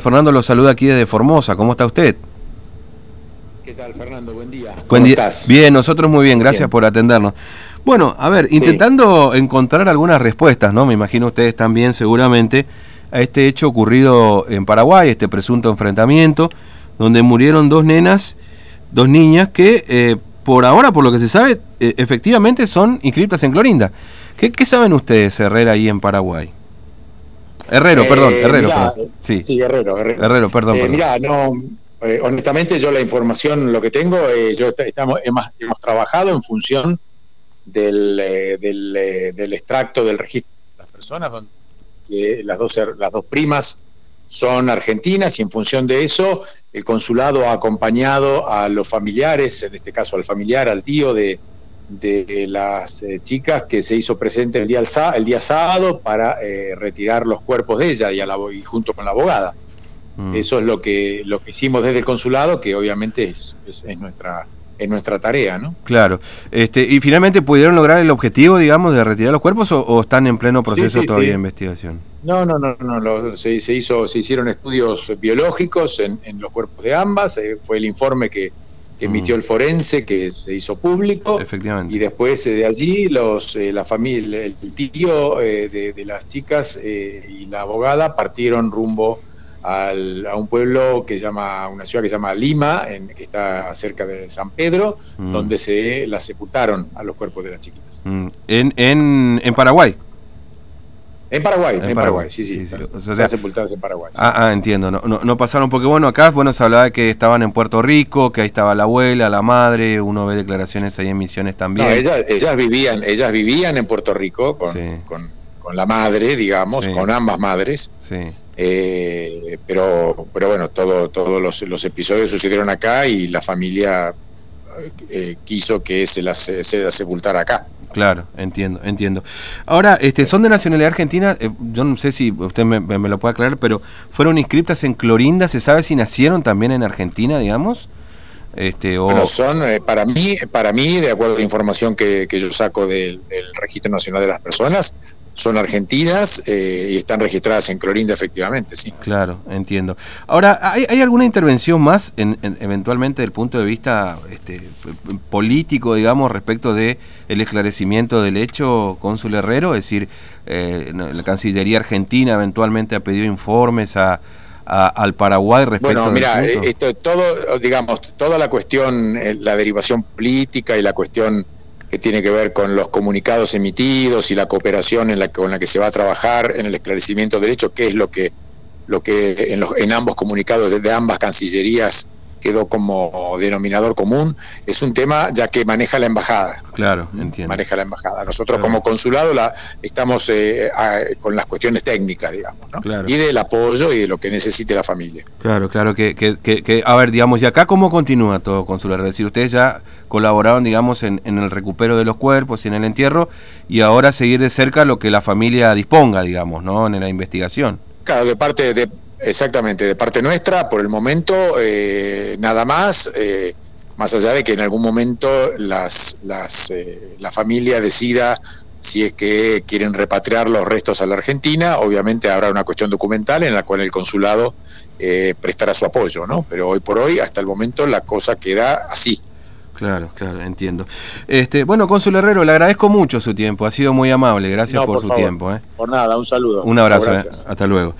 Fernando lo saluda aquí desde Formosa. ¿Cómo está usted? ¿Qué tal, Fernando? Buen día. ¿Cómo Buen día. estás? Bien, nosotros muy bien, gracias por atendernos. Bueno, a ver, intentando encontrar algunas respuestas, ¿no? Me imagino ustedes también seguramente a este hecho ocurrido en Paraguay, este presunto enfrentamiento, donde murieron dos nenas, dos niñas que eh, por ahora, por lo que se sabe, eh, efectivamente son inscritas en Clorinda. ¿Qué, ¿Qué saben ustedes, Herrera, ahí en Paraguay? Herrero, eh, perdón, Herrero. Sí. sí, Herrero, Herrero. perdón. Eh, Mira, no, eh, honestamente yo la información, lo que tengo, yo estamos, hemos, trabajado en función del, del, extracto del registro de las personas, donde que las, dos, las dos primas son argentinas y en función de eso el consulado ha acompañado a los familiares, en este caso al familiar, al tío de, de las eh, chicas que se hizo presente el día, el día sábado para eh, retirar los cuerpos de ella y, a la, y junto con la abogada. Mm. Eso es lo que, lo que hicimos desde el consulado, que obviamente es, es, nuestra es nuestra tarea, ¿no? Claro. Este, ¿Y finalmente pudieron lograr el objetivo, digamos, de retirar los cuerpos o, están en pleno proceso todavía de investigación? No, no, no, no. se, se, hizo, se hicieron estudios biológicos en, en los cuerpos de ambas. Eh, fue el informe que, que emitió el forense, que se hizo público. Efectivamente. Y después eh, de allí, los, eh, la familia, el tío eh, de, las chicas y la abogada partieron rumbo al, a un pueblo que se llama, una ciudad que se llama Lima, en, que está cerca de San Pedro, mm. donde se las sepultaron a los cuerpos de las chiquitas. Mm. En, en, en Paraguay. En Paraguay, en, Paraguay, sí, sí. sepultadas en Paraguay. Ah, ah, entiendo. No, no, pasaron, porque bueno, acá bueno, se hablaba de que estaban en Puerto Rico, que ahí estaba la abuela, la madre, uno ve declaraciones ahí en Misiones también. No, ellas, ellas, vivían, ellas vivían en Puerto Rico con, con, con la madre, digamos, con ambas madres. Sí. Eh, pero, pero bueno, todo, todos los, los episodios sucedieron acá y la familia eh, quiso que se las, se sepultara acá. Claro, entiendo, entiendo. Ahora, este, son de nacionalidad argentina, eh, yo no sé si usted me, lo puede aclarar, pero fueron inscriptas en Clorinda, ¿se sabe si nacieron también en Argentina, digamos? Este, o... Bueno, son, eh, para mí, para mí, de acuerdo a la información que yo saco del Registro Nacional de las Personas, son argentinas eh, y están registradas en Clorinda efectivamente, sí. Claro, entiendo. Ahora, ¿hay, alguna intervención más, en, eventualmente desde el punto de vista este, político, digamos, respecto de el esclarecimiento del hecho, cónsul Herrero? Es decir, eh, la Cancillería Argentina eventualmente ha pedido informes a, al Paraguay respecto bueno, mira, esto todo, digamos, toda la cuestión, eh, la derivación política y la cuestión que tiene que ver con los comunicados emitidos y la cooperación en la, con la que se va a trabajar en el esclarecimiento de derechos, que es lo que, lo que en, los, en ambos comunicados de ambas cancillerías quedó como denominador común, es un tema ya que maneja la embajada. Claro, entiendo. Maneja la embajada. Nosotros como consulado la, estamos eh, con las cuestiones técnicas, digamos, ¿no? Y del apoyo y de lo que necesite la familia. Claro, claro, que, que, que, a ver, digamos, ¿y acá cómo continúa todo, consular? Es decir, ustedes ya colaboraron, digamos, en, en el recupero de los cuerpos y en el entierro, y ahora seguir de cerca lo que la familia disponga, digamos, ¿no? En la investigación. Claro, de parte de Exactamente, de parte nuestra, por el momento, eh, nada más, eh, más allá de que en algún momento las, las, eh, la familia decida si es que quieren repatriar los restos a la Argentina, obviamente habrá una cuestión documental en la cual el consulado prestará su apoyo, ¿no? Pero hoy por hoy, hasta el momento, la cosa queda así. Claro, claro, entiendo. Este, bueno, Cónsul Herrero, le agradezco mucho su tiempo, ha sido muy amable, gracias por, su tiempo. Por nada, un saludo. Un abrazo, hasta luego.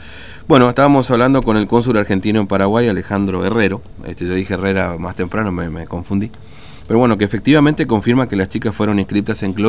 Bueno, estábamos hablando con el cónsul argentino en Paraguay, Alejandro Herrero. Este, yo dije Herrera más temprano, me, me confundí. Pero bueno, que efectivamente confirma que las chicas fueron inscritas en Gloria.